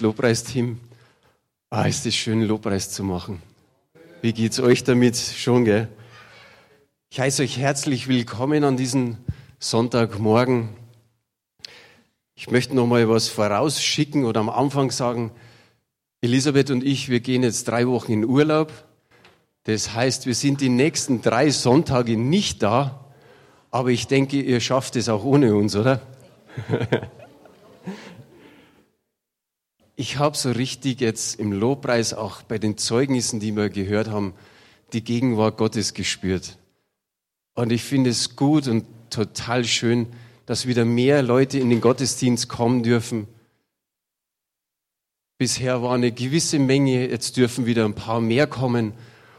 Lobpreisteam. Ah, ist es schön, Lobpreis zu machen. Wie geht's euch damit? Schon, gell? Ich heiße euch herzlich willkommen an diesem Sonntagmorgen. Ich möchte noch mal was vorausschicken oder am Anfang sagen. Elisabeth und ich, wir gehen jetzt drei Wochen in Urlaub. Das heißt, wir sind die nächsten drei Sonntage nicht da. Aber ich denke, ihr schafft es auch ohne uns, oder? ich habe so richtig jetzt im Lobpreis, auch bei den Zeugnissen, die wir gehört haben, die Gegenwart Gottes gespürt. Und ich finde es gut und total schön, dass wieder mehr Leute in den Gottesdienst kommen dürfen. Bisher war eine gewisse Menge, jetzt dürfen wieder ein paar mehr kommen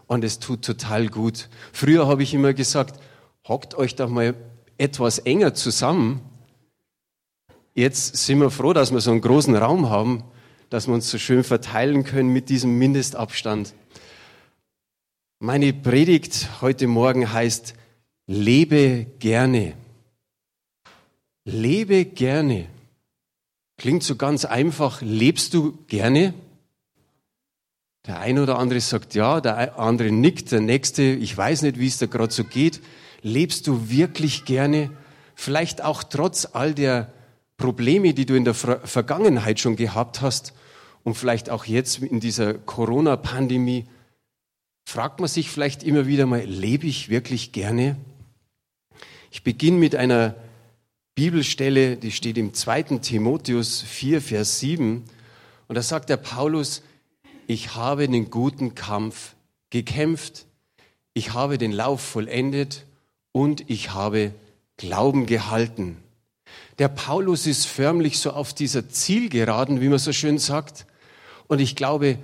und es tut total gut. Früher habe ich immer gesagt, hockt euch doch mal etwas enger zusammen. Jetzt sind wir froh, dass wir so einen großen Raum haben dass wir uns so schön verteilen können mit diesem Mindestabstand. Meine Predigt heute Morgen heißt, lebe gerne. Lebe gerne. Klingt so ganz einfach. Lebst du gerne? Der eine oder andere sagt ja, der andere nickt, der nächste, ich weiß nicht, wie es da gerade so geht. Lebst du wirklich gerne? Vielleicht auch trotz all der Probleme, die du in der Vergangenheit schon gehabt hast und vielleicht auch jetzt in dieser Corona-Pandemie, fragt man sich vielleicht immer wieder mal, lebe ich wirklich gerne? Ich beginne mit einer Bibelstelle, die steht im 2. Timotheus 4, Vers 7. Und da sagt der Paulus, ich habe den guten Kampf gekämpft, ich habe den Lauf vollendet und ich habe Glauben gehalten. Der Paulus ist förmlich so auf dieser Zielgeraden, wie man so schön sagt. Und ich glaube,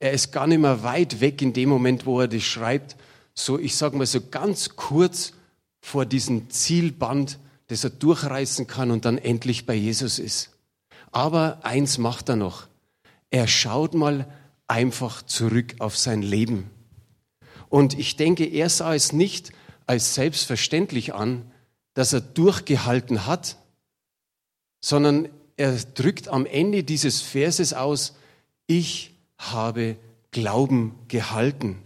er ist gar nicht mehr weit weg in dem Moment, wo er das schreibt. So, ich sage mal so ganz kurz vor diesem Zielband, das er durchreißen kann und dann endlich bei Jesus ist. Aber eins macht er noch. Er schaut mal einfach zurück auf sein Leben. Und ich denke, er sah es nicht als selbstverständlich an, dass er durchgehalten hat, sondern er drückt am Ende dieses Verses aus, ich habe Glauben gehalten.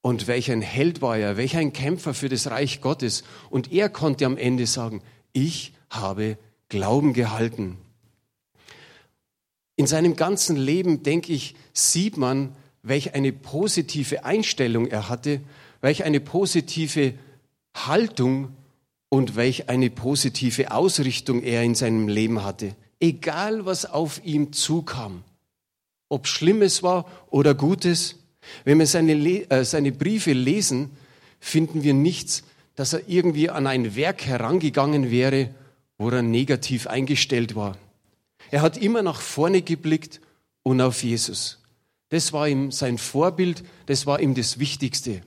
Und welch ein Held war er, welch ein Kämpfer für das Reich Gottes. Und er konnte am Ende sagen, ich habe Glauben gehalten. In seinem ganzen Leben, denke ich, sieht man, welch eine positive Einstellung er hatte, welch eine positive Haltung und welch eine positive Ausrichtung er in seinem Leben hatte. Egal, was auf ihm zukam, ob Schlimmes war oder Gutes, wenn wir seine, äh, seine Briefe lesen, finden wir nichts, dass er irgendwie an ein Werk herangegangen wäre, wo er negativ eingestellt war. Er hat immer nach vorne geblickt und auf Jesus. Das war ihm sein Vorbild, das war ihm das Wichtigste.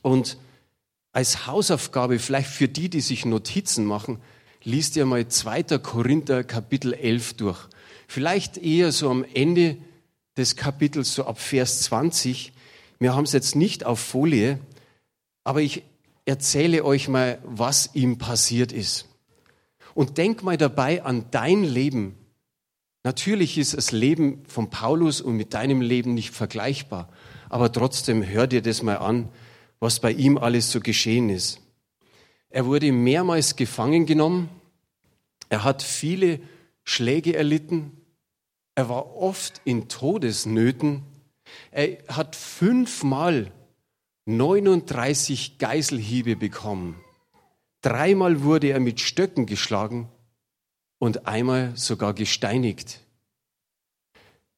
Und als Hausaufgabe, vielleicht für die, die sich Notizen machen, liest ihr mal 2. Korinther Kapitel 11 durch. Vielleicht eher so am Ende des Kapitels, so ab Vers 20. Wir haben es jetzt nicht auf Folie, aber ich erzähle euch mal, was ihm passiert ist. Und denk mal dabei an dein Leben. Natürlich ist das Leben von Paulus und mit deinem Leben nicht vergleichbar, aber trotzdem hör dir das mal an, was bei ihm alles so geschehen ist. Er wurde mehrmals gefangen genommen. Er hat viele Schläge erlitten. Er war oft in Todesnöten. Er hat fünfmal 39 Geiselhiebe bekommen. Dreimal wurde er mit Stöcken geschlagen und einmal sogar gesteinigt.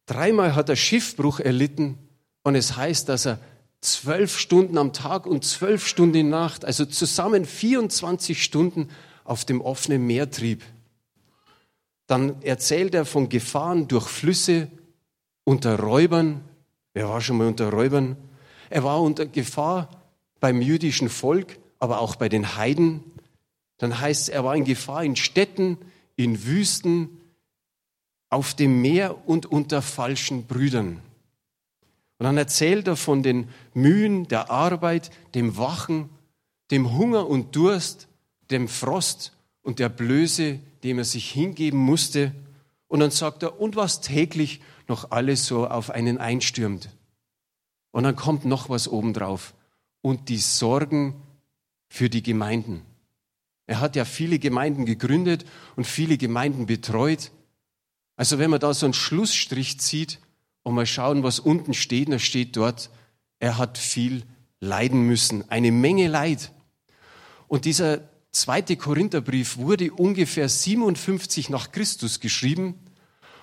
Dreimal hat er Schiffbruch erlitten und es heißt, dass er zwölf Stunden am Tag und zwölf Stunden in Nacht, also zusammen 24 Stunden auf dem offenen Meer trieb. Dann erzählt er von Gefahren durch Flüsse, unter Räubern. Er war schon mal unter Räubern. Er war unter Gefahr beim jüdischen Volk, aber auch bei den Heiden. Dann heißt es, er war in Gefahr in Städten, in Wüsten, auf dem Meer und unter falschen Brüdern. Und dann erzählt er von den Mühen der Arbeit, dem Wachen, dem Hunger und Durst, dem Frost und der Blöße, dem er sich hingeben musste. Und dann sagt er, und was täglich noch alles so auf einen einstürmt. Und dann kommt noch was obendrauf. Und die Sorgen für die Gemeinden. Er hat ja viele Gemeinden gegründet und viele Gemeinden betreut. Also wenn man da so einen Schlussstrich zieht und mal schauen, was unten steht, dann steht dort, er hat viel leiden müssen, eine Menge Leid. Und dieser zweite Korintherbrief wurde ungefähr 57 nach Christus geschrieben.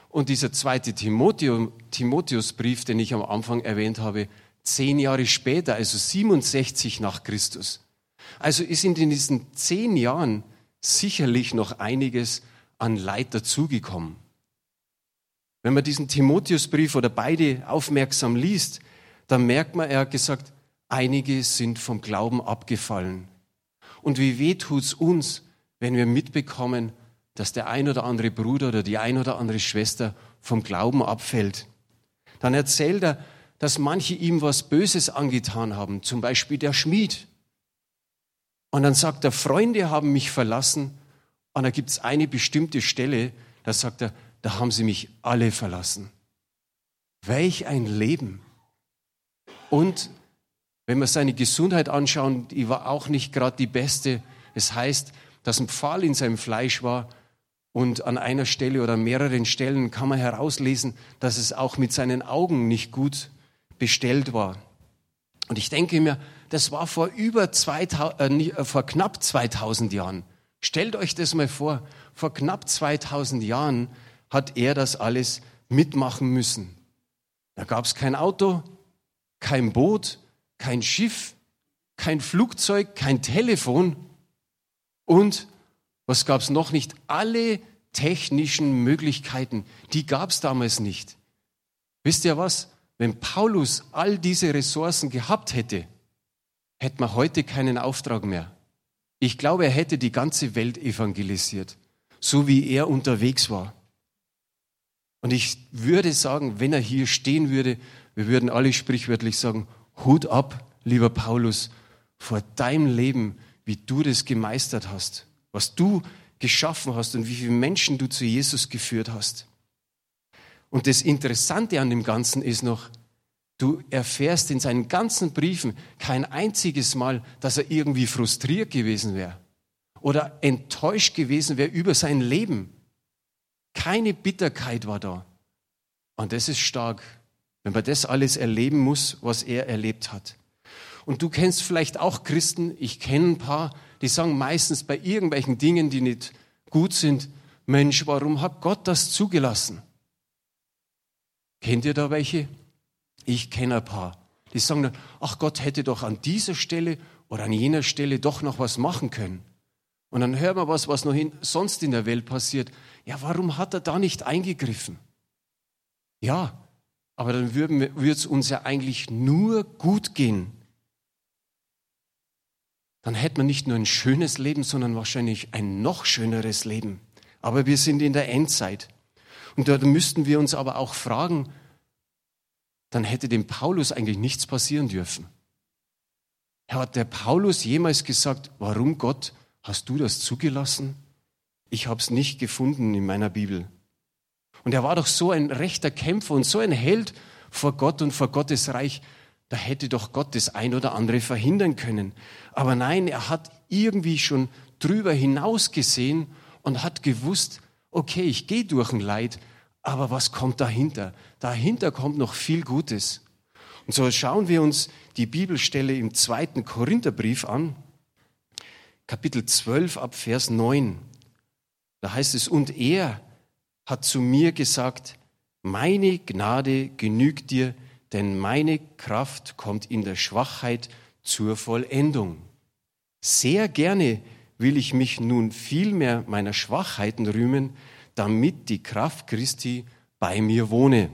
Und dieser zweite Timotheusbrief, den ich am Anfang erwähnt habe, zehn Jahre später, also 67 nach Christus. Also ist in diesen zehn Jahren sicherlich noch einiges an Leid dazugekommen. Wenn man diesen Timotheusbrief oder beide aufmerksam liest, dann merkt man, er hat gesagt, einige sind vom Glauben abgefallen. Und wie weh tut's uns, wenn wir mitbekommen, dass der ein oder andere Bruder oder die ein oder andere Schwester vom Glauben abfällt. Dann erzählt er, dass manche ihm was Böses angetan haben, zum Beispiel der Schmied. Und dann sagt er, Freunde haben mich verlassen. Und da gibt es eine bestimmte Stelle, da sagt er, da haben sie mich alle verlassen. Welch ein Leben. Und wenn wir seine Gesundheit anschauen, die war auch nicht gerade die beste. Es heißt, dass ein Pfahl in seinem Fleisch war und an einer Stelle oder mehreren Stellen kann man herauslesen, dass es auch mit seinen Augen nicht gut bestellt war. Und ich denke mir, das war vor über 2000, äh, äh, vor knapp 2000 Jahren. Stellt euch das mal vor. Vor knapp 2000 Jahren hat er das alles mitmachen müssen. Da gab es kein Auto, kein Boot, kein Schiff, kein Flugzeug, kein Telefon und was gab es noch nicht? Alle technischen Möglichkeiten, die gab es damals nicht. Wisst ihr was? Wenn Paulus all diese Ressourcen gehabt hätte, hätte man heute keinen Auftrag mehr. Ich glaube, er hätte die ganze Welt evangelisiert, so wie er unterwegs war. Und ich würde sagen, wenn er hier stehen würde, wir würden alle sprichwörtlich sagen, Hut ab, lieber Paulus, vor deinem Leben, wie du das gemeistert hast, was du geschaffen hast und wie viele Menschen du zu Jesus geführt hast. Und das Interessante an dem Ganzen ist noch, Du erfährst in seinen ganzen Briefen kein einziges Mal, dass er irgendwie frustriert gewesen wäre oder enttäuscht gewesen wäre über sein Leben. Keine Bitterkeit war da. Und das ist stark, wenn man das alles erleben muss, was er erlebt hat. Und du kennst vielleicht auch Christen, ich kenne ein paar, die sagen meistens bei irgendwelchen Dingen, die nicht gut sind, Mensch, warum hat Gott das zugelassen? Kennt ihr da welche? Ich kenne ein paar, die sagen dann, ach Gott hätte doch an dieser Stelle oder an jener Stelle doch noch was machen können. Und dann hören wir was, was noch in, sonst in der Welt passiert. Ja, warum hat er da nicht eingegriffen? Ja, aber dann würde es uns ja eigentlich nur gut gehen. Dann hätte man nicht nur ein schönes Leben, sondern wahrscheinlich ein noch schöneres Leben. Aber wir sind in der Endzeit. Und da müssten wir uns aber auch fragen, dann hätte dem Paulus eigentlich nichts passieren dürfen. Hat der Paulus jemals gesagt, warum Gott hast du das zugelassen? Ich habe es nicht gefunden in meiner Bibel. Und er war doch so ein rechter Kämpfer und so ein Held vor Gott und vor Gottes Reich. Da hätte doch Gott das ein oder andere verhindern können. Aber nein, er hat irgendwie schon drüber hinaus gesehen und hat gewusst, okay, ich gehe durch ein Leid, aber was kommt dahinter? Dahinter kommt noch viel Gutes. Und so schauen wir uns die Bibelstelle im zweiten Korintherbrief an, Kapitel 12 ab Vers 9. Da heißt es, und er hat zu mir gesagt, meine Gnade genügt dir, denn meine Kraft kommt in der Schwachheit zur Vollendung. Sehr gerne will ich mich nun vielmehr meiner Schwachheiten rühmen, damit die Kraft Christi bei mir wohne.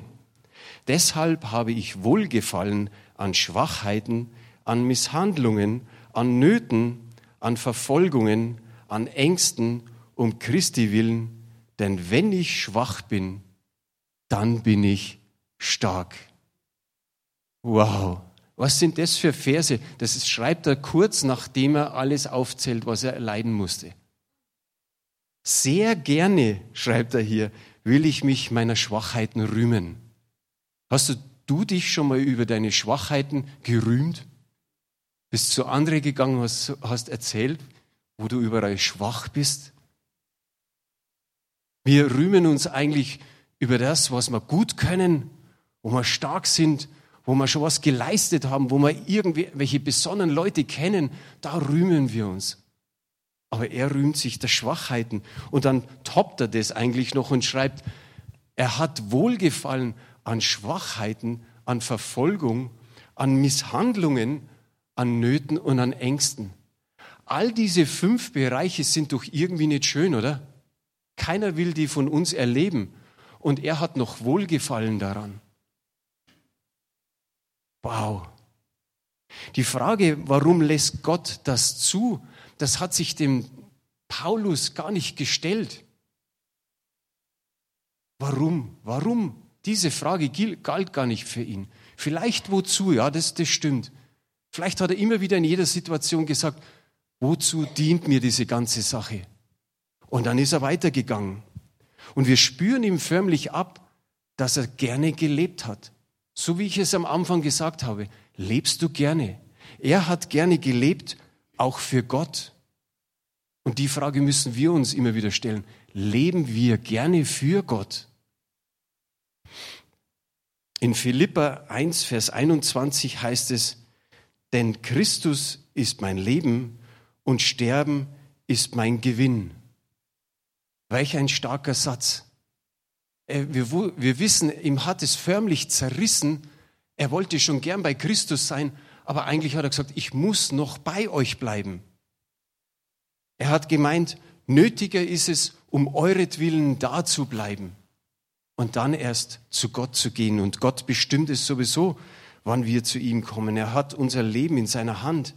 Deshalb habe ich Wohlgefallen an Schwachheiten, an Misshandlungen, an Nöten, an Verfolgungen, an Ängsten um Christi willen, denn wenn ich schwach bin, dann bin ich stark. Wow, was sind das für Verse? Das schreibt er kurz, nachdem er alles aufzählt, was er erleiden musste. Sehr gerne, schreibt er hier, will ich mich meiner Schwachheiten rühmen. Hast du, dich schon mal über deine Schwachheiten gerühmt? Bist zu anderen gegangen, hast, hast erzählt, wo du überall schwach bist? Wir rühmen uns eigentlich über das, was wir gut können, wo wir stark sind, wo wir schon was geleistet haben, wo wir irgendwelche besonderen Leute kennen, da rühmen wir uns. Aber er rühmt sich der Schwachheiten. Und dann toppt er das eigentlich noch und schreibt, er hat Wohlgefallen an Schwachheiten, an Verfolgung, an Misshandlungen, an Nöten und an Ängsten. All diese fünf Bereiche sind doch irgendwie nicht schön, oder? Keiner will die von uns erleben. Und er hat noch Wohlgefallen daran. Wow. Die Frage, warum lässt Gott das zu, das hat sich dem Paulus gar nicht gestellt. Warum? Warum? Diese Frage galt gar nicht für ihn. Vielleicht wozu, ja, das, das stimmt. Vielleicht hat er immer wieder in jeder Situation gesagt, wozu dient mir diese ganze Sache? Und dann ist er weitergegangen. Und wir spüren ihm förmlich ab, dass er gerne gelebt hat. So wie ich es am Anfang gesagt habe, lebst du gerne. Er hat gerne gelebt, auch für Gott. Und die Frage müssen wir uns immer wieder stellen. Leben wir gerne für Gott? In Philippa 1, Vers 21 heißt es, denn Christus ist mein Leben und Sterben ist mein Gewinn. Welch ein starker Satz. Äh, wir, wir wissen, ihm hat es förmlich zerrissen. Er wollte schon gern bei Christus sein, aber eigentlich hat er gesagt, ich muss noch bei euch bleiben. Er hat gemeint, nötiger ist es, um euretwillen da zu bleiben und dann erst zu Gott zu gehen. Und Gott bestimmt es sowieso, wann wir zu ihm kommen. Er hat unser Leben in seiner Hand.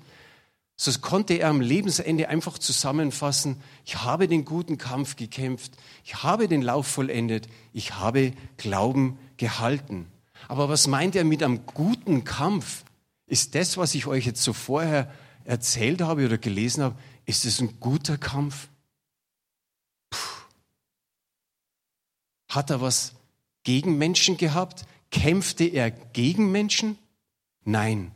So konnte er am Lebensende einfach zusammenfassen, ich habe den guten Kampf gekämpft, ich habe den Lauf vollendet, ich habe Glauben gehalten. Aber was meint er mit einem guten Kampf? Ist das, was ich euch jetzt so vorher erzählt habe oder gelesen habe, ist es ein guter Kampf? Puh. Hat er was gegen Menschen gehabt? Kämpfte er gegen Menschen? Nein.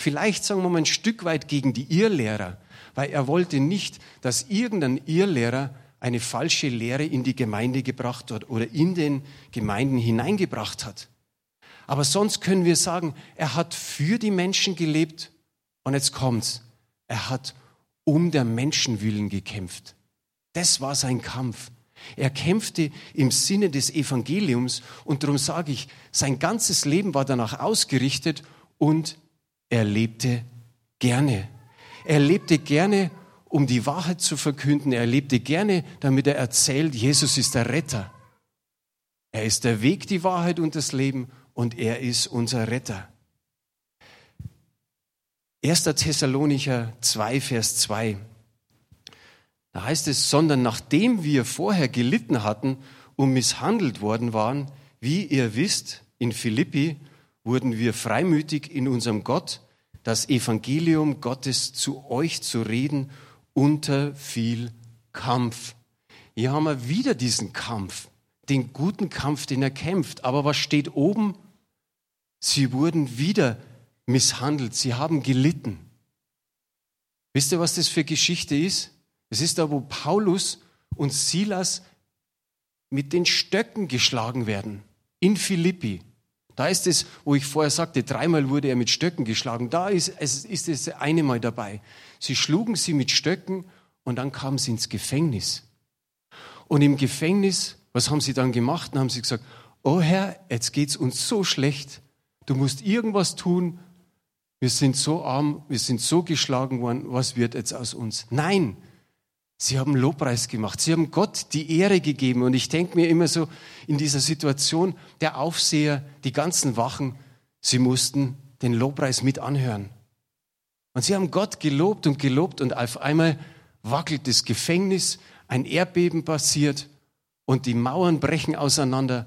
Vielleicht sagen wir mal ein Stück weit gegen die Irrlehrer, weil er wollte nicht, dass irgendein Irrlehrer eine falsche Lehre in die Gemeinde gebracht hat oder in den Gemeinden hineingebracht hat. Aber sonst können wir sagen, er hat für die Menschen gelebt und jetzt kommt's. Er hat um der Menschen willen gekämpft. Das war sein Kampf. Er kämpfte im Sinne des Evangeliums und darum sage ich, sein ganzes Leben war danach ausgerichtet und er lebte gerne. Er lebte gerne, um die Wahrheit zu verkünden. Er lebte gerne, damit er erzählt, Jesus ist der Retter. Er ist der Weg, die Wahrheit und das Leben und er ist unser Retter. 1. Thessalonicher 2, Vers 2. Da heißt es, sondern nachdem wir vorher gelitten hatten und misshandelt worden waren, wie ihr wisst, in Philippi wurden wir freimütig in unserem Gott, das Evangelium Gottes zu euch zu reden, unter viel Kampf. Hier haben wir wieder diesen Kampf, den guten Kampf, den er kämpft. Aber was steht oben? Sie wurden wieder misshandelt, sie haben gelitten. Wisst ihr, was das für Geschichte ist? Es ist da, wo Paulus und Silas mit den Stöcken geschlagen werden in Philippi. Da ist es, wo ich vorher sagte, dreimal wurde er mit Stöcken geschlagen. Da ist es, ist es eine Mal dabei. Sie schlugen sie mit Stöcken und dann kamen sie ins Gefängnis. Und im Gefängnis, was haben sie dann gemacht? Dann haben sie gesagt, oh Herr, jetzt geht's uns so schlecht. Du musst irgendwas tun. Wir sind so arm, wir sind so geschlagen worden. Was wird jetzt aus uns? Nein, Sie haben Lobpreis gemacht. Sie haben Gott die Ehre gegeben. Und ich denke mir immer so in dieser Situation, der Aufseher, die ganzen Wachen, sie mussten den Lobpreis mit anhören. Und sie haben Gott gelobt und gelobt und auf einmal wackelt das Gefängnis, ein Erdbeben passiert und die Mauern brechen auseinander.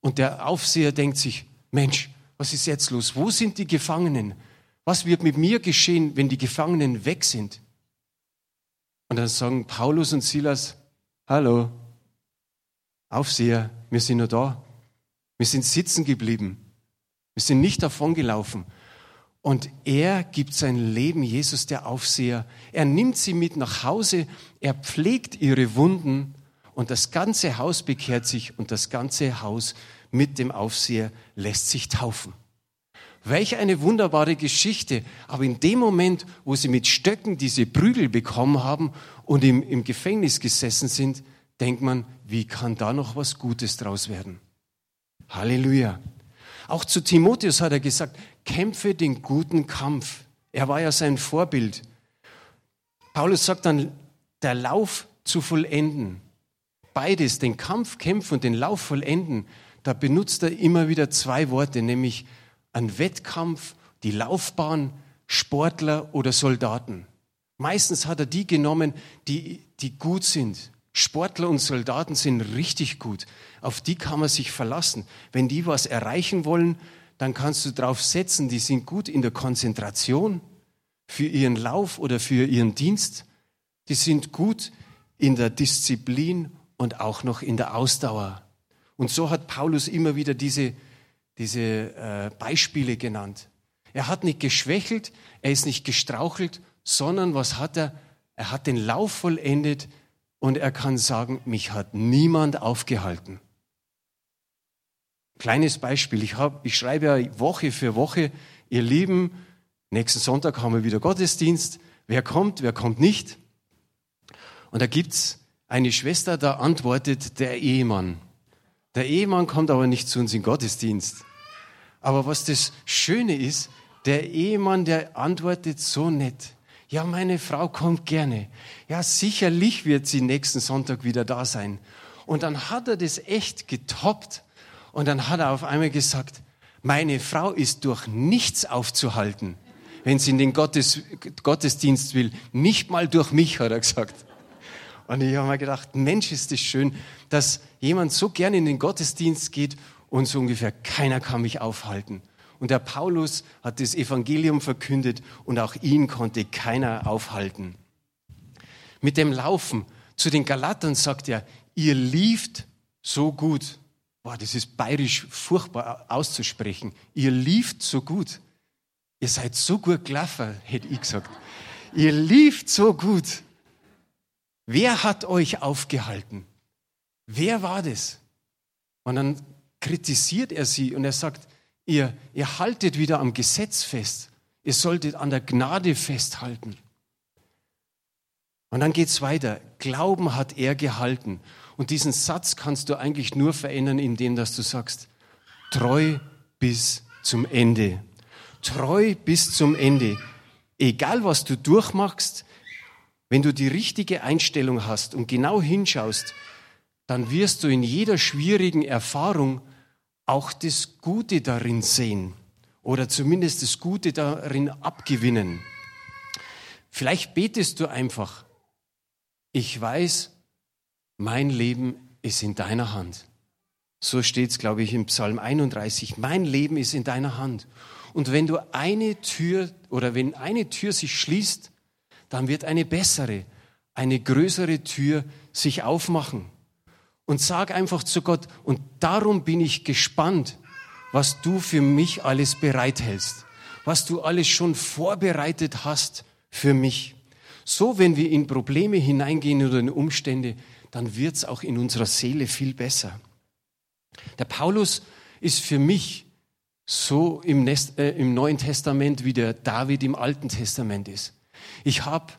Und der Aufseher denkt sich, Mensch, was ist jetzt los? Wo sind die Gefangenen? Was wird mit mir geschehen, wenn die Gefangenen weg sind? Und dann sagen Paulus und Silas, hallo, Aufseher, wir sind nur da. Wir sind sitzen geblieben. Wir sind nicht davongelaufen. Und er gibt sein Leben, Jesus der Aufseher. Er nimmt sie mit nach Hause, er pflegt ihre Wunden und das ganze Haus bekehrt sich und das ganze Haus mit dem Aufseher lässt sich taufen. Welch eine wunderbare Geschichte. Aber in dem Moment, wo sie mit Stöcken diese Prügel bekommen haben und im, im Gefängnis gesessen sind, denkt man, wie kann da noch was Gutes draus werden? Halleluja. Auch zu Timotheus hat er gesagt, kämpfe den guten Kampf. Er war ja sein Vorbild. Paulus sagt dann, der Lauf zu vollenden. Beides, den Kampf kämpfen und den Lauf vollenden, da benutzt er immer wieder zwei Worte, nämlich ein Wettkampf, die Laufbahn, Sportler oder Soldaten. Meistens hat er die genommen, die, die gut sind. Sportler und Soldaten sind richtig gut. Auf die kann man sich verlassen. Wenn die was erreichen wollen, dann kannst du darauf setzen, die sind gut in der Konzentration für ihren Lauf oder für ihren Dienst. Die sind gut in der Disziplin und auch noch in der Ausdauer. Und so hat Paulus immer wieder diese, diese äh, Beispiele genannt. Er hat nicht geschwächelt, er ist nicht gestrauchelt, sondern was hat er? Er hat den Lauf vollendet und er kann sagen, mich hat niemand aufgehalten. Kleines Beispiel, ich, hab, ich schreibe ja Woche für Woche, ihr Lieben, nächsten Sonntag haben wir wieder Gottesdienst, wer kommt, wer kommt nicht. Und da gibt's eine Schwester, da antwortet der Ehemann. Der Ehemann kommt aber nicht zu uns in Gottesdienst. Aber was das Schöne ist, der Ehemann, der antwortet so nett. Ja, meine Frau kommt gerne. Ja, sicherlich wird sie nächsten Sonntag wieder da sein. Und dann hat er das echt getoppt. Und dann hat er auf einmal gesagt, meine Frau ist durch nichts aufzuhalten, wenn sie in den Gottes, Gottesdienst will. Nicht mal durch mich, hat er gesagt. Und ich habe mir gedacht, Mensch, ist das schön, dass jemand so gerne in den Gottesdienst geht und so ungefähr keiner kann mich aufhalten. Und der Paulus hat das Evangelium verkündet und auch ihn konnte keiner aufhalten. Mit dem Laufen zu den Galatern sagt er, ihr lieft so gut. Boah, das ist bayerisch furchtbar auszusprechen. Ihr lieft so gut. Ihr seid so gut gelaufen, hätte ich gesagt. Ihr lieft so gut. Wer hat euch aufgehalten? Wer war das? Und dann kritisiert er sie und er sagt, ihr, ihr haltet wieder am Gesetz fest. Ihr solltet an der Gnade festhalten. Und dann geht's weiter. Glauben hat er gehalten. Und diesen Satz kannst du eigentlich nur verändern, indem dass du sagst, treu bis zum Ende. Treu bis zum Ende. Egal was du durchmachst, wenn du die richtige Einstellung hast und genau hinschaust, dann wirst du in jeder schwierigen Erfahrung auch das Gute darin sehen oder zumindest das Gute darin abgewinnen. Vielleicht betest du einfach, ich weiß, mein Leben ist in deiner Hand. So steht es, glaube ich, im Psalm 31. Mein Leben ist in deiner Hand. Und wenn du eine Tür oder wenn eine Tür sich schließt, dann wird eine bessere, eine größere Tür sich aufmachen und sag einfach zu Gott, und darum bin ich gespannt, was du für mich alles bereithältst, was du alles schon vorbereitet hast für mich. So, wenn wir in Probleme hineingehen oder in Umstände, dann wird es auch in unserer Seele viel besser. Der Paulus ist für mich so im, Nest, äh, im Neuen Testament, wie der David im Alten Testament ist. Ich habe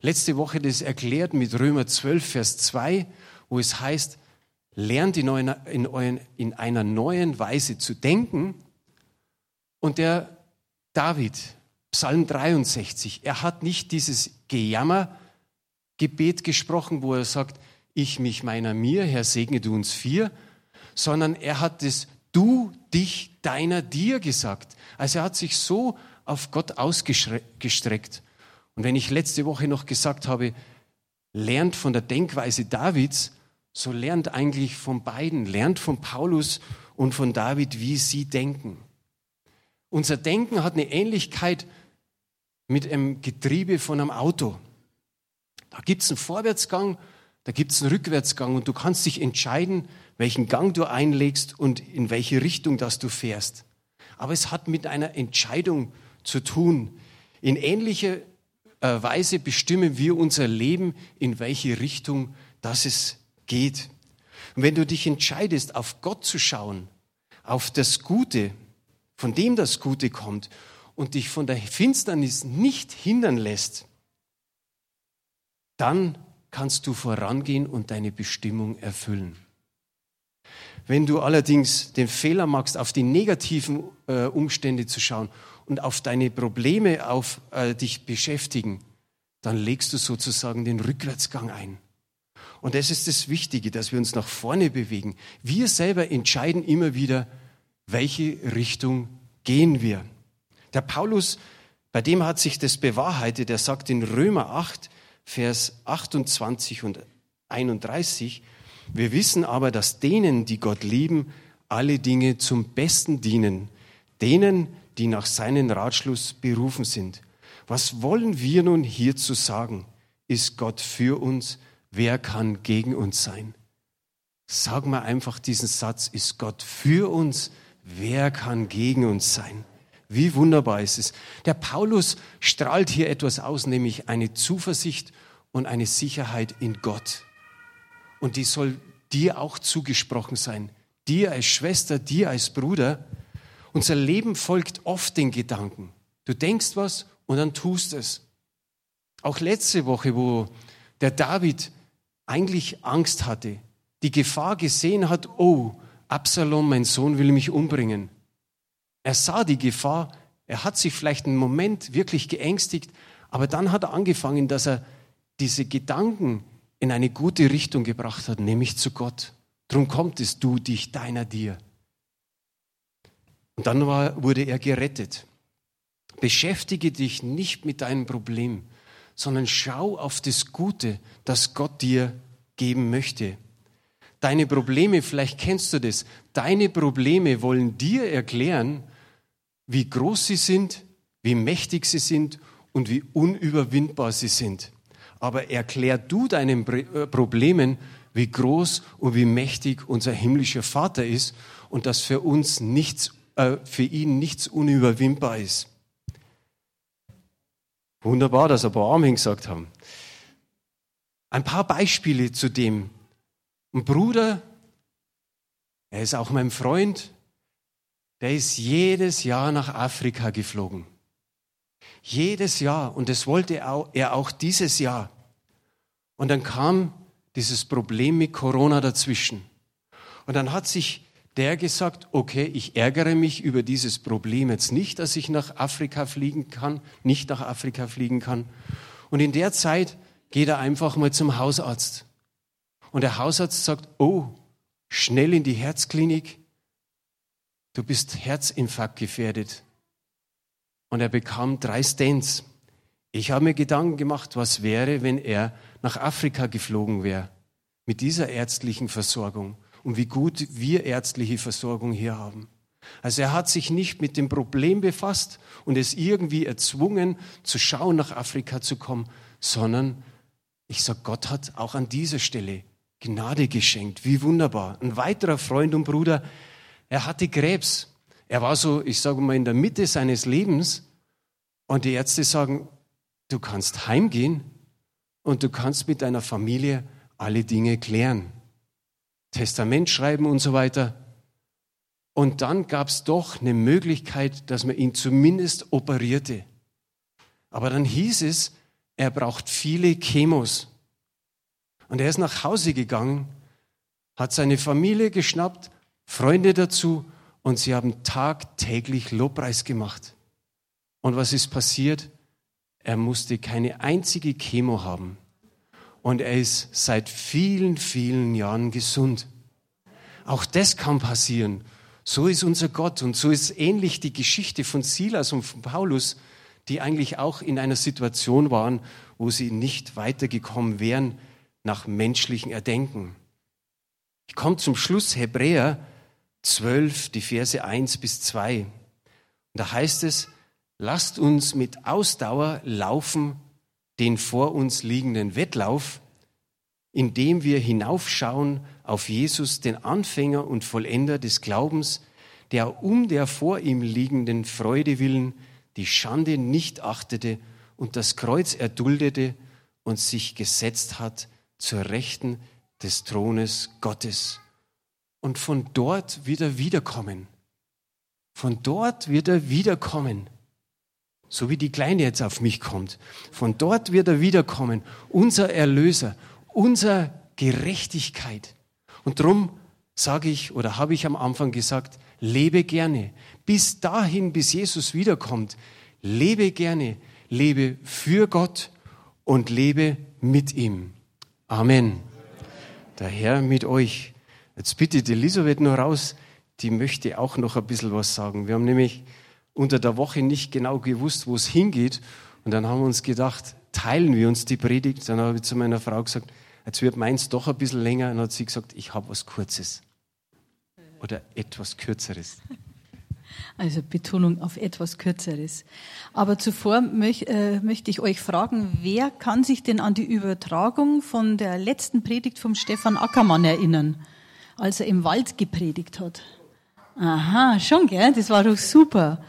letzte Woche das erklärt mit Römer 12, Vers 2, wo es heißt, lernt in, einer, in, euren, in einer neuen Weise zu denken. Und der David, Psalm 63, er hat nicht dieses Gejammergebet gesprochen, wo er sagt, ich mich meiner mir, Herr segne du uns vier, sondern er hat das du, dich, deiner, dir gesagt. Also er hat sich so auf Gott ausgestreckt. Und wenn ich letzte Woche noch gesagt habe, lernt von der Denkweise Davids, so lernt eigentlich von beiden, lernt von Paulus und von David, wie sie denken. Unser Denken hat eine Ähnlichkeit mit einem Getriebe von einem Auto. Da gibt es einen Vorwärtsgang, da gibt es einen Rückwärtsgang und du kannst dich entscheiden, welchen Gang du einlegst und in welche Richtung das du fährst. Aber es hat mit einer Entscheidung zu tun. In ähnlicher äh, Weise bestimmen wir unser Leben, in welche Richtung das es geht. Und wenn du dich entscheidest, auf Gott zu schauen, auf das Gute, von dem das Gute kommt und dich von der Finsternis nicht hindern lässt, dann kannst du vorangehen und deine Bestimmung erfüllen. Wenn du allerdings den Fehler machst, auf die negativen äh, Umstände zu schauen und auf deine Probleme auf äh, dich beschäftigen, dann legst du sozusagen den Rückwärtsgang ein. Und das ist das Wichtige, dass wir uns nach vorne bewegen. Wir selber entscheiden immer wieder, welche Richtung gehen wir. Der Paulus, bei dem hat sich das bewahrheitet, er sagt in Römer 8, Vers 28 und 31, wir wissen aber, dass denen, die Gott lieben, alle Dinge zum Besten dienen, denen, die nach seinem Ratschluss berufen sind. Was wollen wir nun hierzu sagen? Ist Gott für uns? Wer kann gegen uns sein? Sag mal einfach diesen Satz, ist Gott für uns? Wer kann gegen uns sein? Wie wunderbar ist es. Der Paulus strahlt hier etwas aus, nämlich eine Zuversicht und eine Sicherheit in Gott. Und die soll dir auch zugesprochen sein. Dir als Schwester, dir als Bruder. Unser Leben folgt oft den Gedanken. Du denkst was und dann tust es. Auch letzte Woche, wo der David eigentlich Angst hatte, die Gefahr gesehen hat, oh, Absalom, mein Sohn will mich umbringen. Er sah die Gefahr, er hat sich vielleicht einen Moment wirklich geängstigt, aber dann hat er angefangen, dass er diese Gedanken in eine gute Richtung gebracht hat, nämlich zu Gott. Drum kommt es, du, dich, deiner, dir. Und dann war, wurde er gerettet. Beschäftige dich nicht mit deinem Problem, sondern schau auf das Gute, das Gott dir geben möchte. Deine Probleme, vielleicht kennst du das, deine Probleme wollen dir erklären, wie groß sie sind, wie mächtig sie sind und wie unüberwindbar sie sind. Aber erklär du deinen äh, Problemen, wie groß und wie mächtig unser himmlischer Vater ist und dass für uns nichts, äh, für ihn nichts unüberwindbar ist. Wunderbar, dass ein paar Amen gesagt haben. Ein paar Beispiele zu dem, ein Bruder, er ist auch mein Freund, der ist jedes Jahr nach Afrika geflogen. Jedes Jahr. Und das wollte er auch dieses Jahr. Und dann kam dieses Problem mit Corona dazwischen. Und dann hat sich der gesagt, okay, ich ärgere mich über dieses Problem jetzt nicht, dass ich nach Afrika fliegen kann, nicht nach Afrika fliegen kann. Und in der Zeit geht er einfach mal zum Hausarzt. Und der Hausarzt sagt, oh, schnell in die Herzklinik, du bist Herzinfarkt gefährdet. Und er bekam drei Stents. Ich habe mir Gedanken gemacht, was wäre, wenn er nach Afrika geflogen wäre mit dieser ärztlichen Versorgung und wie gut wir ärztliche Versorgung hier haben. Also er hat sich nicht mit dem Problem befasst und es irgendwie erzwungen, zu schauen, nach Afrika zu kommen, sondern ich sage, Gott hat auch an dieser Stelle Gnade geschenkt. Wie wunderbar. Ein weiterer Freund und Bruder, er hatte Krebs. Er war so, ich sage mal, in der Mitte seines Lebens. Und die Ärzte sagen, du kannst heimgehen und du kannst mit deiner Familie alle Dinge klären. Testament schreiben und so weiter. Und dann gab es doch eine Möglichkeit, dass man ihn zumindest operierte. Aber dann hieß es, er braucht viele Chemos. Und er ist nach Hause gegangen, hat seine Familie geschnappt, Freunde dazu und sie haben tagtäglich Lobpreis gemacht. Und was ist passiert? Er musste keine einzige Chemo haben. Und er ist seit vielen, vielen Jahren gesund. Auch das kann passieren. So ist unser Gott und so ist ähnlich die Geschichte von Silas und von Paulus die eigentlich auch in einer Situation waren, wo sie nicht weitergekommen wären nach menschlichen Erdenken. Ich komme zum Schluss Hebräer 12, die Verse 1 bis 2. Und da heißt es, lasst uns mit Ausdauer laufen den vor uns liegenden Wettlauf, indem wir hinaufschauen auf Jesus, den Anfänger und Vollender des Glaubens, der um der vor ihm liegenden Freude willen die Schande nicht achtete und das Kreuz erduldete und sich gesetzt hat zur Rechten des Thrones Gottes. Und von dort wieder wiederkommen. Von dort wird er wiederkommen. So wie die Kleine jetzt auf mich kommt. Von dort wird er wiederkommen. Unser Erlöser, unser Gerechtigkeit. Und darum sage ich oder habe ich am Anfang gesagt, lebe gerne. Bis dahin, bis Jesus wiederkommt, lebe gerne, lebe für Gott und lebe mit ihm. Amen. Der Herr mit euch. Jetzt bitte die Elisabeth noch raus, die möchte auch noch ein bisschen was sagen. Wir haben nämlich unter der Woche nicht genau gewusst, wo es hingeht. Und dann haben wir uns gedacht, teilen wir uns die Predigt. Dann habe ich zu meiner Frau gesagt, jetzt wird meins doch ein bisschen länger. Und dann hat sie gesagt, ich habe was Kurzes. Oder etwas Kürzeres. Also Betonung auf etwas Kürzeres. Aber zuvor möch, äh, möchte ich euch fragen, wer kann sich denn an die Übertragung von der letzten Predigt vom Stefan Ackermann erinnern, als er im Wald gepredigt hat? Aha, schon, gell? Das war doch super.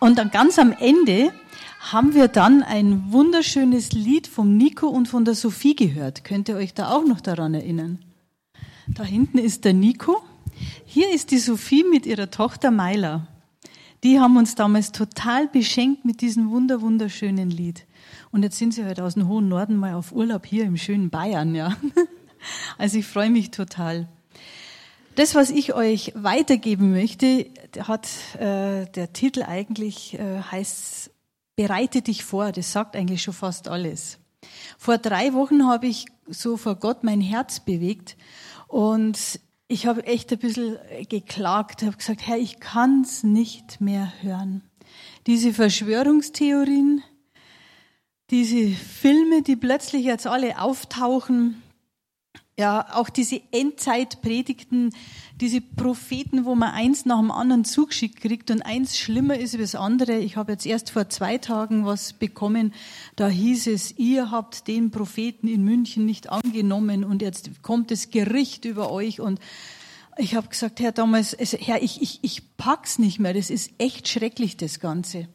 Und dann ganz am Ende haben wir dann ein wunderschönes Lied vom Nico und von der Sophie gehört. Könnt ihr euch da auch noch daran erinnern? Da hinten ist der Nico. Hier ist die Sophie mit ihrer Tochter Maila die haben uns damals total beschenkt mit diesem wunder, wunderschönen Lied. Und jetzt sind sie halt aus dem hohen Norden mal auf Urlaub hier im schönen Bayern, ja. Also ich freue mich total. Das, was ich euch weitergeben möchte, hat äh, der Titel eigentlich äh, heißt Bereite dich vor. Das sagt eigentlich schon fast alles. Vor drei Wochen habe ich so vor Gott mein Herz bewegt und ich habe echt ein bisschen geklagt, habe gesagt, Herr, ich kann es nicht mehr hören. Diese Verschwörungstheorien, diese Filme, die plötzlich jetzt alle auftauchen, ja, auch diese Endzeitpredigten, diese Propheten, wo man eins nach dem anderen zugeschickt kriegt und eins schlimmer ist als das andere. Ich habe jetzt erst vor zwei Tagen was bekommen, da hieß es, ihr habt den Propheten in München nicht angenommen und jetzt kommt das Gericht über euch und ich habe gesagt, Herr, damals, also, Herr, ich, ich, ich pack's nicht mehr, das ist echt schrecklich, das Ganze.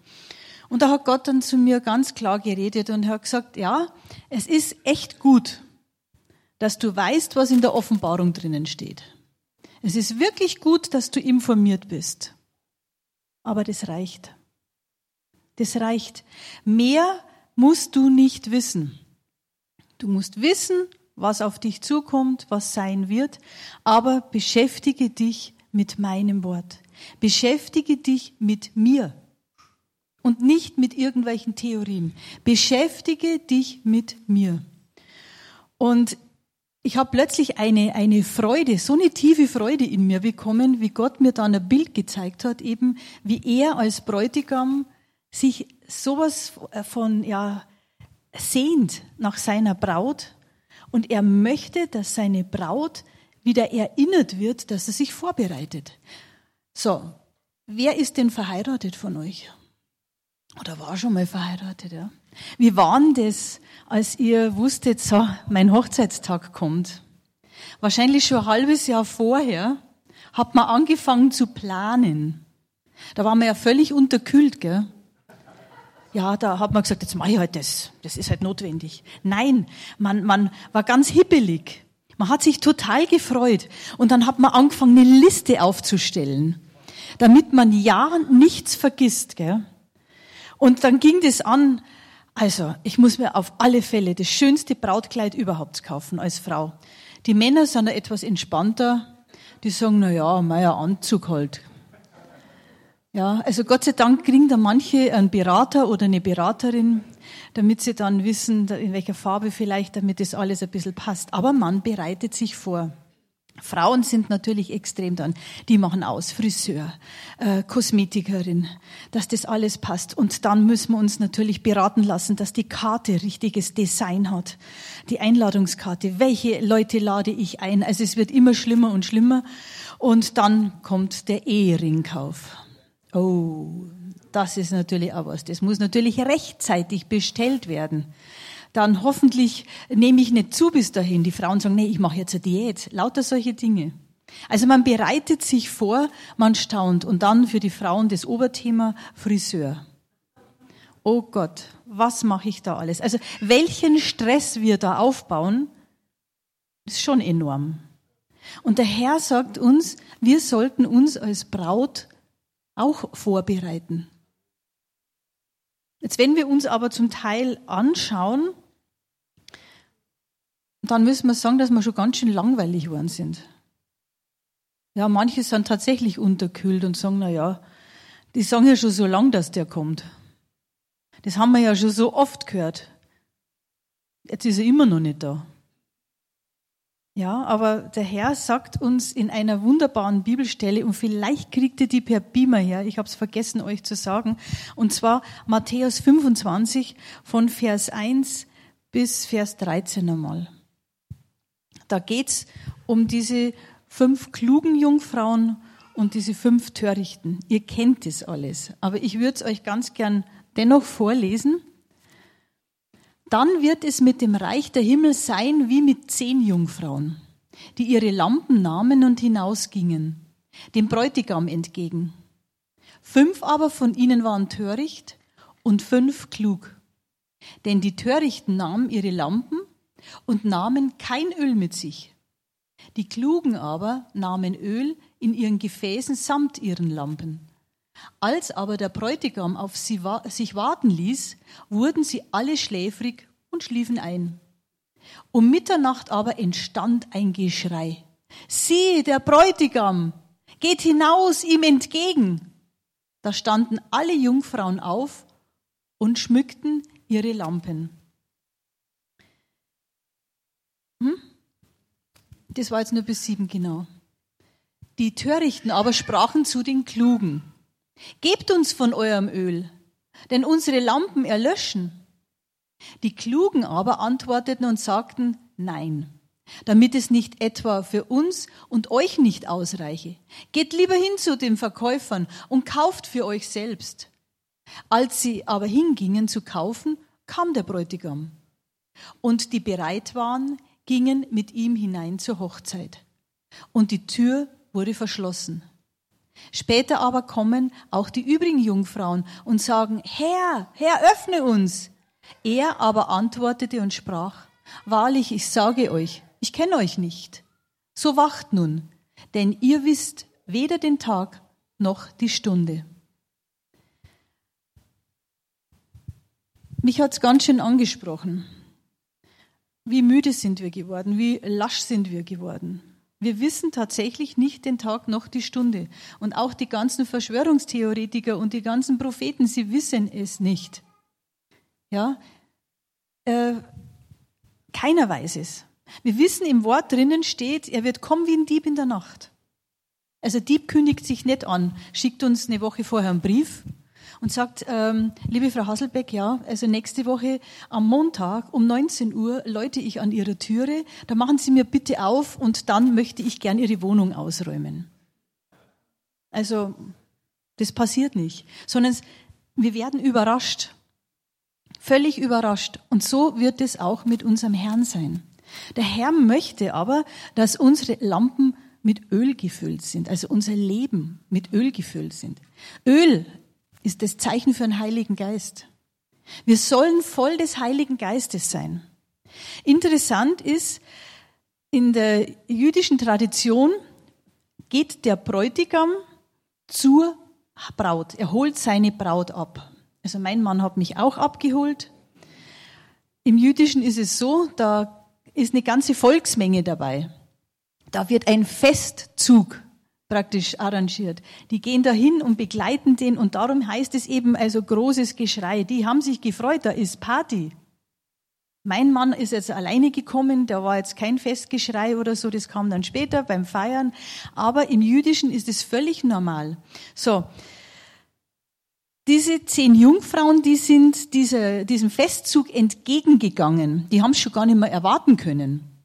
Und da hat Gott dann zu mir ganz klar geredet und hat gesagt, ja, es ist echt gut, dass du weißt, was in der Offenbarung drinnen steht. Es ist wirklich gut, dass du informiert bist. Aber das reicht. Das reicht. Mehr musst du nicht wissen. Du musst wissen, was auf dich zukommt, was sein wird, aber beschäftige dich mit meinem Wort. Beschäftige dich mit mir und nicht mit irgendwelchen Theorien. Beschäftige dich mit mir. Und ich habe plötzlich eine, eine Freude, so eine tiefe Freude in mir bekommen, wie Gott mir dann ein Bild gezeigt hat, eben wie er als Bräutigam sich sowas von, ja, sehnt nach seiner Braut und er möchte, dass seine Braut wieder erinnert wird, dass er sich vorbereitet. So, wer ist denn verheiratet von euch? Oder war schon mal verheiratet, ja? Wie war denn das, als ihr wusstet, so, mein Hochzeitstag kommt? Wahrscheinlich schon ein halbes Jahr vorher hat man angefangen zu planen. Da war man ja völlig unterkühlt, gell? Ja, da hat man gesagt, jetzt mache ich halt das. Das ist halt notwendig. Nein, man, man war ganz hippelig. Man hat sich total gefreut. Und dann hat man angefangen, eine Liste aufzustellen, damit man ja nichts vergisst, gell? Und dann ging das an, also, ich muss mir auf alle Fälle das schönste Brautkleid überhaupt kaufen als Frau. Die Männer sind da etwas entspannter. Die sagen, na ja, mein Anzug halt. Ja, also Gott sei Dank kriegen da manche einen Berater oder eine Beraterin, damit sie dann wissen, in welcher Farbe vielleicht, damit das alles ein bisschen passt. Aber man bereitet sich vor. Frauen sind natürlich extrem dann. Die machen aus, Friseur, äh, Kosmetikerin, dass das alles passt. Und dann müssen wir uns natürlich beraten lassen, dass die Karte richtiges Design hat. Die Einladungskarte. Welche Leute lade ich ein? Also es wird immer schlimmer und schlimmer. Und dann kommt der Eheringkauf. Oh, das ist natürlich auch was. Das muss natürlich rechtzeitig bestellt werden dann hoffentlich nehme ich nicht zu bis dahin. Die Frauen sagen, nee, ich mache jetzt eine Diät. Lauter solche Dinge. Also man bereitet sich vor, man staunt. Und dann für die Frauen das Oberthema Friseur. Oh Gott, was mache ich da alles? Also welchen Stress wir da aufbauen, ist schon enorm. Und der Herr sagt uns, wir sollten uns als Braut auch vorbereiten. Jetzt, wenn wir uns aber zum Teil anschauen, dann müssen wir sagen, dass wir schon ganz schön langweilig geworden sind. Ja, manche sind tatsächlich unterkühlt und sagen, na ja, die sagen ja schon so lang, dass der kommt. Das haben wir ja schon so oft gehört. Jetzt ist er immer noch nicht da. Ja, aber der Herr sagt uns in einer wunderbaren Bibelstelle, und vielleicht kriegt ihr die per Beamer her, ich habe es vergessen euch zu sagen, und zwar Matthäus 25 von Vers 1 bis Vers 13 einmal. Da geht's um diese fünf klugen Jungfrauen und diese fünf Törichten. Ihr kennt es alles, aber ich würde es euch ganz gern dennoch vorlesen. Dann wird es mit dem Reich der Himmel sein wie mit zehn Jungfrauen, die ihre Lampen nahmen und hinausgingen, dem Bräutigam entgegen. Fünf aber von ihnen waren töricht und fünf klug. Denn die Törichten nahmen ihre Lampen und nahmen kein Öl mit sich. Die Klugen aber nahmen Öl in ihren Gefäßen samt ihren Lampen. Als aber der Bräutigam auf sie wa sich warten ließ, wurden sie alle schläfrig und schliefen ein. Um Mitternacht aber entstand ein Geschrei. Sieh, der Bräutigam geht hinaus ihm entgegen. Da standen alle Jungfrauen auf und schmückten ihre Lampen. Hm? Das war jetzt nur bis sieben genau. Die Törichten aber sprachen zu den Klugen. Gebt uns von eurem Öl, denn unsere Lampen erlöschen. Die Klugen aber antworteten und sagten, nein, damit es nicht etwa für uns und euch nicht ausreiche. Geht lieber hin zu den Verkäufern und kauft für euch selbst. Als sie aber hingingen zu kaufen, kam der Bräutigam. Und die bereit waren, gingen mit ihm hinein zur Hochzeit. Und die Tür wurde verschlossen. Später aber kommen auch die übrigen Jungfrauen und sagen, Herr, Herr, öffne uns. Er aber antwortete und sprach, Wahrlich, ich sage euch, ich kenne euch nicht. So wacht nun, denn ihr wisst weder den Tag noch die Stunde. Mich hat's ganz schön angesprochen. Wie müde sind wir geworden, wie lasch sind wir geworden. Wir wissen tatsächlich nicht den Tag noch die Stunde. Und auch die ganzen Verschwörungstheoretiker und die ganzen Propheten, sie wissen es nicht. Ja, äh, keiner weiß es. Wir wissen, im Wort drinnen steht, er wird kommen wie ein Dieb in der Nacht. Also Dieb kündigt sich nicht an, schickt uns eine Woche vorher einen Brief und sagt, ähm, liebe Frau Hasselbeck, ja, also nächste Woche am Montag um 19 Uhr läute ich an Ihrer Türe, da machen Sie mir bitte auf und dann möchte ich gern Ihre Wohnung ausräumen. Also das passiert nicht, sondern wir werden überrascht, völlig überrascht. Und so wird es auch mit unserem Herrn sein. Der Herr möchte aber, dass unsere Lampen mit Öl gefüllt sind, also unser Leben mit Öl gefüllt sind. Öl ist das Zeichen für den Heiligen Geist. Wir sollen voll des Heiligen Geistes sein. Interessant ist, in der jüdischen Tradition geht der Bräutigam zur Braut. Er holt seine Braut ab. Also mein Mann hat mich auch abgeholt. Im Jüdischen ist es so, da ist eine ganze Volksmenge dabei. Da wird ein Festzug praktisch arrangiert. Die gehen dahin und begleiten den und darum heißt es eben also großes Geschrei. Die haben sich gefreut, da ist Party. Mein Mann ist jetzt alleine gekommen, der war jetzt kein Festgeschrei oder so, das kam dann später beim Feiern, aber im Jüdischen ist es völlig normal. So. Diese zehn Jungfrauen, die sind dieser, diesem Festzug entgegengegangen. Die haben es schon gar nicht mehr erwarten können.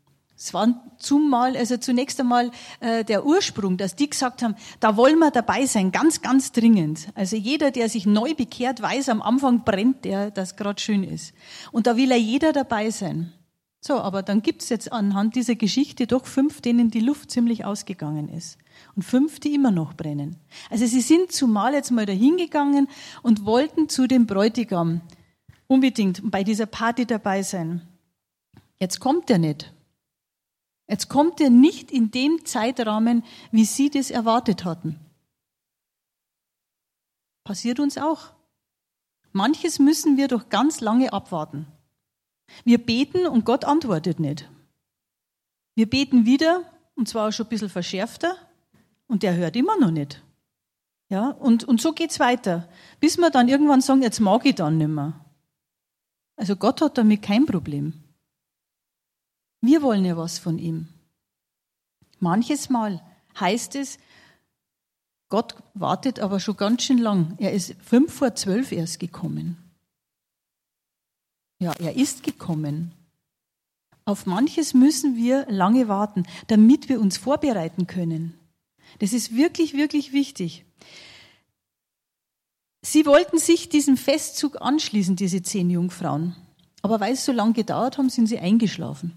Es war zumal, also zunächst einmal äh, der Ursprung, dass die gesagt haben, da wollen wir dabei sein, ganz, ganz dringend. Also jeder, der sich neu bekehrt, weiß, am Anfang brennt der, das gerade schön ist. Und da will ja jeder dabei sein. So, aber dann gibt's jetzt anhand dieser Geschichte doch fünf, denen die Luft ziemlich ausgegangen ist. Und fünf, die immer noch brennen. Also sie sind zumal jetzt mal dahin gegangen und wollten zu dem Bräutigam unbedingt bei dieser Party dabei sein. Jetzt kommt er nicht. Jetzt kommt er nicht in dem Zeitrahmen, wie Sie das erwartet hatten. Passiert uns auch. Manches müssen wir doch ganz lange abwarten. Wir beten und Gott antwortet nicht. Wir beten wieder, und zwar auch schon ein bisschen verschärfter, und der hört immer noch nicht. Ja, und, und so geht's weiter, bis wir dann irgendwann sagen, jetzt mag ich dann nicht mehr. Also Gott hat damit kein Problem. Wir wollen ja was von ihm. Manches Mal heißt es, Gott wartet aber schon ganz schön lang. Er ist fünf vor zwölf erst gekommen. Ja, er ist gekommen. Auf manches müssen wir lange warten, damit wir uns vorbereiten können. Das ist wirklich, wirklich wichtig. Sie wollten sich diesem Festzug anschließen, diese zehn Jungfrauen. Aber weil es so lange gedauert haben, sind sie eingeschlafen.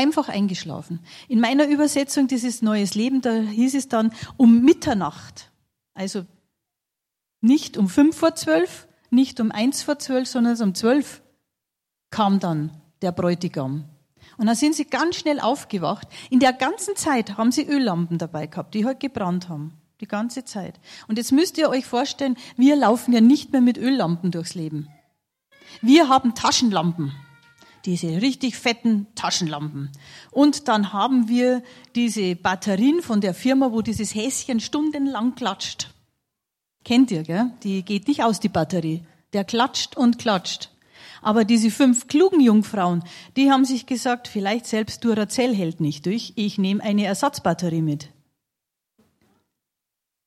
Einfach eingeschlafen. In meiner Übersetzung dieses Neues Leben, da hieß es dann um Mitternacht. Also nicht um fünf vor zwölf, nicht um eins vor zwölf, sondern um zwölf kam dann der Bräutigam. Und dann sind sie ganz schnell aufgewacht. In der ganzen Zeit haben sie Öllampen dabei gehabt, die halt gebrannt haben. Die ganze Zeit. Und jetzt müsst ihr euch vorstellen, wir laufen ja nicht mehr mit Öllampen durchs Leben. Wir haben Taschenlampen diese richtig fetten Taschenlampen. Und dann haben wir diese Batterien von der Firma, wo dieses Häschen stundenlang klatscht. Kennt ihr, gell? Die geht nicht aus, die Batterie. Der klatscht und klatscht. Aber diese fünf klugen Jungfrauen, die haben sich gesagt, vielleicht selbst Duracell hält nicht durch, ich nehme eine Ersatzbatterie mit.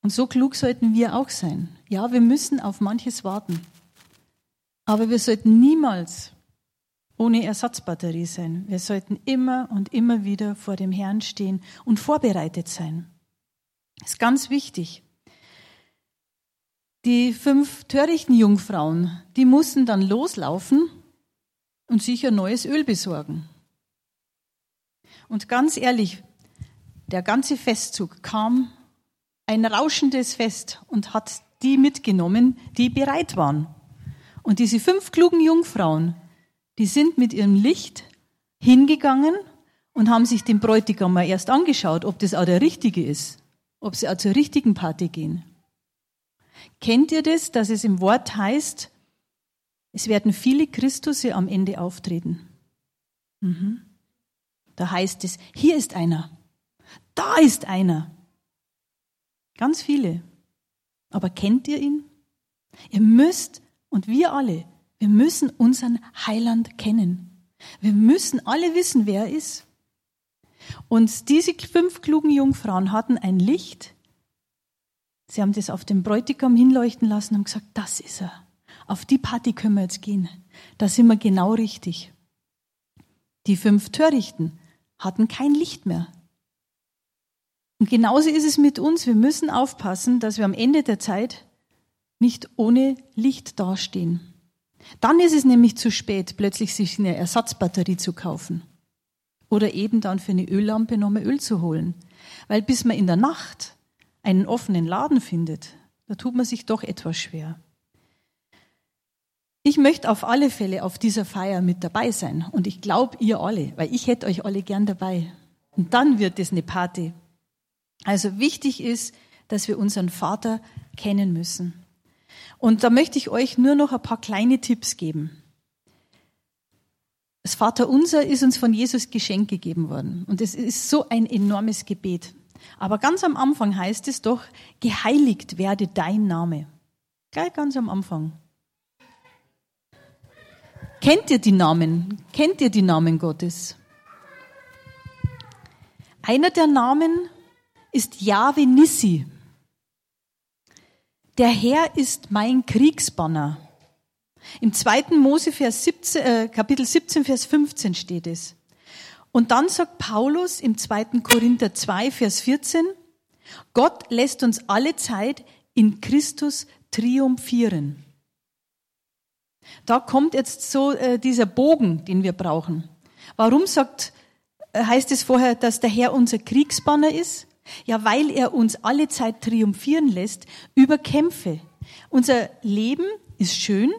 Und so klug sollten wir auch sein. Ja, wir müssen auf manches warten. Aber wir sollten niemals ohne Ersatzbatterie sein. Wir sollten immer und immer wieder vor dem Herrn stehen und vorbereitet sein. Das ist ganz wichtig. Die fünf törichten Jungfrauen, die mussten dann loslaufen und sich ein neues Öl besorgen. Und ganz ehrlich, der ganze Festzug kam ein rauschendes Fest und hat die mitgenommen, die bereit waren. Und diese fünf klugen Jungfrauen, die sind mit ihrem Licht hingegangen und haben sich den Bräutigam mal erst angeschaut, ob das auch der richtige ist, ob sie auch zur richtigen Party gehen. Kennt ihr das, dass es im Wort heißt, es werden viele Christusse am Ende auftreten? Mhm. Da heißt es, hier ist einer, da ist einer. Ganz viele. Aber kennt ihr ihn? Ihr müsst, und wir alle, wir müssen unseren Heiland kennen. Wir müssen alle wissen, wer er ist. Und diese fünf klugen Jungfrauen hatten ein Licht. Sie haben das auf den Bräutigam hinleuchten lassen und gesagt, das ist er. Auf die Party können wir jetzt gehen. Da sind wir genau richtig. Die fünf Törichten hatten kein Licht mehr. Und genauso ist es mit uns. Wir müssen aufpassen, dass wir am Ende der Zeit nicht ohne Licht dastehen. Dann ist es nämlich zu spät, plötzlich sich eine Ersatzbatterie zu kaufen. Oder eben dann für eine Öllampe nochmal Öl zu holen. Weil bis man in der Nacht einen offenen Laden findet, da tut man sich doch etwas schwer. Ich möchte auf alle Fälle auf dieser Feier mit dabei sein. Und ich glaube, ihr alle, weil ich hätte euch alle gern dabei. Und dann wird es eine Party. Also wichtig ist, dass wir unseren Vater kennen müssen. Und da möchte ich euch nur noch ein paar kleine Tipps geben. Das Vaterunser ist uns von Jesus Geschenk gegeben worden. Und es ist so ein enormes Gebet. Aber ganz am Anfang heißt es doch, geheiligt werde dein Name. Gleich ganz am Anfang. Kennt ihr die Namen? Kennt ihr die Namen Gottes? Einer der Namen ist Yahweh Nissi. Der Herr ist mein Kriegsbanner. Im zweiten Mose Vers 17, äh, Kapitel 17, Vers 15 steht es. Und dann sagt Paulus im zweiten Korinther 2, Vers 14, Gott lässt uns alle Zeit in Christus triumphieren. Da kommt jetzt so äh, dieser Bogen, den wir brauchen. Warum sagt, äh, heißt es vorher, dass der Herr unser Kriegsbanner ist? Ja, weil er uns alle Zeit triumphieren lässt über Kämpfe. Unser Leben ist schön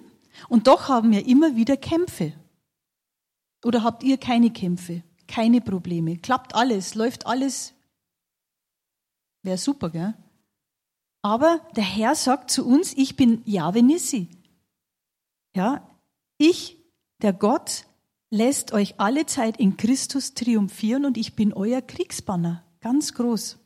und doch haben wir immer wieder Kämpfe. Oder habt ihr keine Kämpfe, keine Probleme? Klappt alles, läuft alles? Wäre super, gell? Aber der Herr sagt zu uns, ich bin Jahwe Nissi. Ja, ich, der Gott, lässt euch alle Zeit in Christus triumphieren und ich bin euer Kriegsbanner. Ganz groß.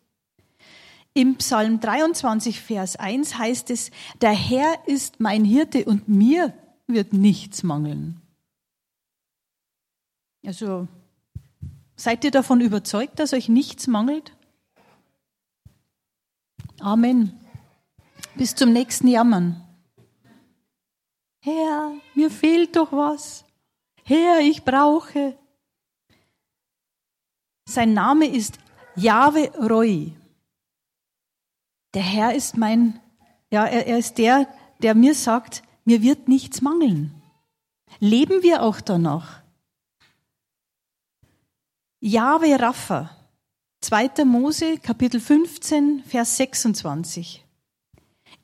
Im Psalm 23, Vers 1 heißt es, der Herr ist mein Hirte und mir wird nichts mangeln. Also, seid ihr davon überzeugt, dass euch nichts mangelt? Amen. Bis zum nächsten Jammern. Herr, mir fehlt doch was. Herr, ich brauche. Sein Name ist Jahwe Roy. Der Herr ist mein, ja, er, er ist der, der mir sagt, mir wird nichts mangeln. Leben wir auch danach? Jahwe Rapha, 2. Mose, Kapitel 15, Vers 26.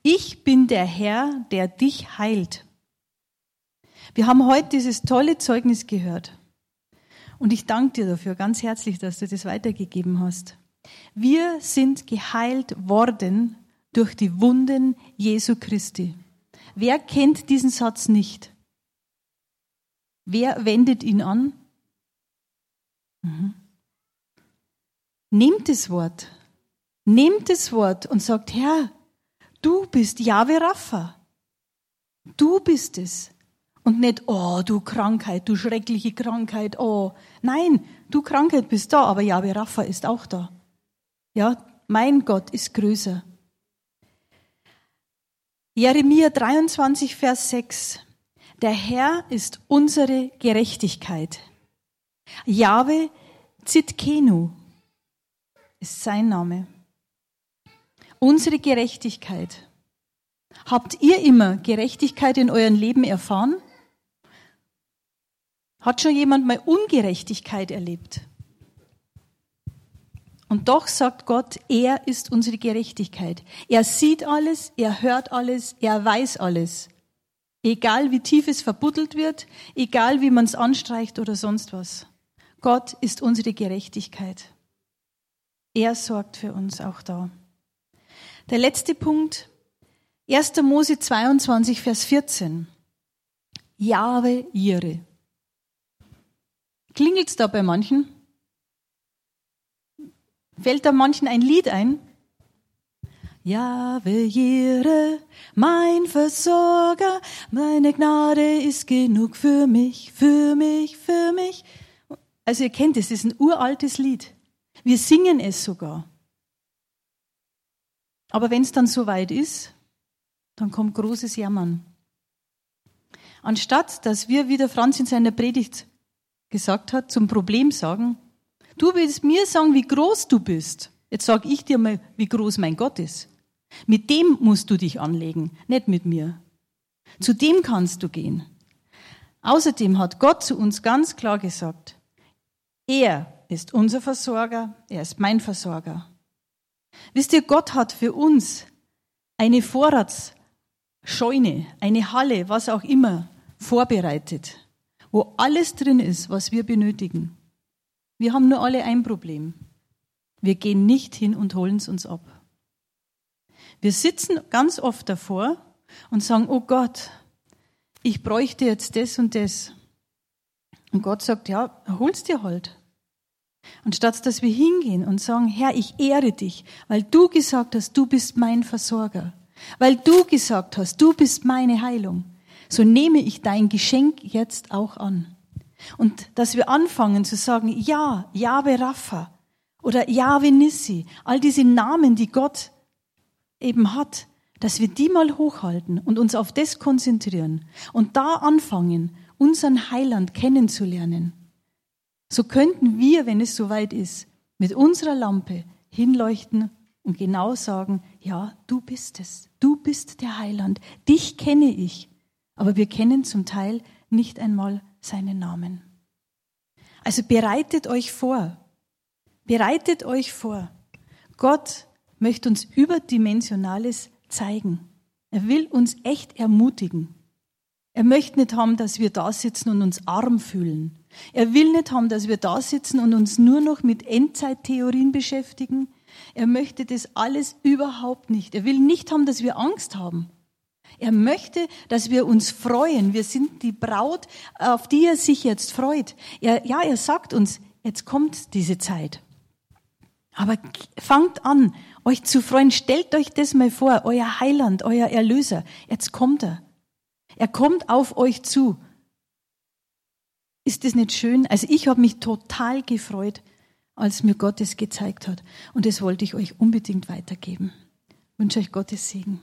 Ich bin der Herr, der dich heilt. Wir haben heute dieses tolle Zeugnis gehört. Und ich danke dir dafür ganz herzlich, dass du das weitergegeben hast. Wir sind geheilt worden durch die Wunden Jesu Christi. Wer kennt diesen Satz nicht? Wer wendet ihn an? Mhm. Nehmt das Wort. Nehmt das Wort und sagt, Herr, du bist Jahwe Rapha. Du bist es. Und nicht, oh, du Krankheit, du schreckliche Krankheit, oh. Nein, du Krankheit bist da, aber Yahweh Rapha ist auch da. Ja, mein Gott ist größer. Jeremia 23, Vers 6. Der Herr ist unsere Gerechtigkeit. Jahwe Zitkenu ist sein Name. Unsere Gerechtigkeit. Habt ihr immer Gerechtigkeit in euren Leben erfahren? Hat schon jemand mal Ungerechtigkeit erlebt? Und doch sagt Gott, er ist unsere Gerechtigkeit. Er sieht alles, er hört alles, er weiß alles. Egal wie tief es verbuddelt wird, egal wie man es anstreicht oder sonst was. Gott ist unsere Gerechtigkeit. Er sorgt für uns auch da. Der letzte Punkt, 1. Mose 22, Vers 14. Jahwe Jire. Klingelt's da bei manchen? Fällt da manchen ein Lied ein? Jahwe Jire, mein Versorger, meine Gnade ist genug für mich, für mich, für mich. Also ihr kennt es, es ist ein uraltes Lied. Wir singen es sogar. Aber wenn es dann soweit ist, dann kommt großes Jammern. Anstatt dass wir, wie der Franz in seiner Predigt gesagt hat, zum Problem sagen, du willst mir sagen, wie groß du bist. Jetzt sag ich dir mal, wie groß mein Gott ist. Mit dem musst du dich anlegen, nicht mit mir. Zu dem kannst du gehen. Außerdem hat Gott zu uns ganz klar gesagt, er ist unser Versorger, er ist mein Versorger. Wisst ihr, Gott hat für uns eine Vorratsscheune, eine Halle, was auch immer, vorbereitet wo alles drin ist, was wir benötigen. Wir haben nur alle ein Problem. Wir gehen nicht hin und holen es uns ab. Wir sitzen ganz oft davor und sagen, oh Gott, ich bräuchte jetzt das und das. Und Gott sagt, ja, hol's dir halt. Anstatt dass wir hingehen und sagen, Herr, ich ehre dich, weil du gesagt hast, du bist mein Versorger, weil du gesagt hast, du bist meine Heilung so nehme ich dein Geschenk jetzt auch an. Und dass wir anfangen zu sagen, ja, Jahwe Rapha oder Jahwe Nissi, all diese Namen, die Gott eben hat, dass wir die mal hochhalten und uns auf das konzentrieren und da anfangen, unseren Heiland kennenzulernen. So könnten wir, wenn es soweit ist, mit unserer Lampe hinleuchten und genau sagen, ja, du bist es, du bist der Heiland, dich kenne ich. Aber wir kennen zum Teil nicht einmal seinen Namen. Also bereitet euch vor, bereitet euch vor. Gott möchte uns überdimensionales zeigen. Er will uns echt ermutigen. Er möchte nicht haben, dass wir da sitzen und uns arm fühlen. Er will nicht haben, dass wir da sitzen und uns nur noch mit Endzeittheorien beschäftigen. Er möchte das alles überhaupt nicht. Er will nicht haben, dass wir Angst haben. Er möchte, dass wir uns freuen. Wir sind die Braut, auf die er sich jetzt freut. Er, ja, er sagt uns, jetzt kommt diese Zeit. Aber fangt an, euch zu freuen. Stellt euch das mal vor, euer Heiland, euer Erlöser. Jetzt kommt er. Er kommt auf euch zu. Ist das nicht schön? Also ich habe mich total gefreut, als mir Gott es gezeigt hat. Und das wollte ich euch unbedingt weitergeben. Ich wünsche euch Gottes Segen.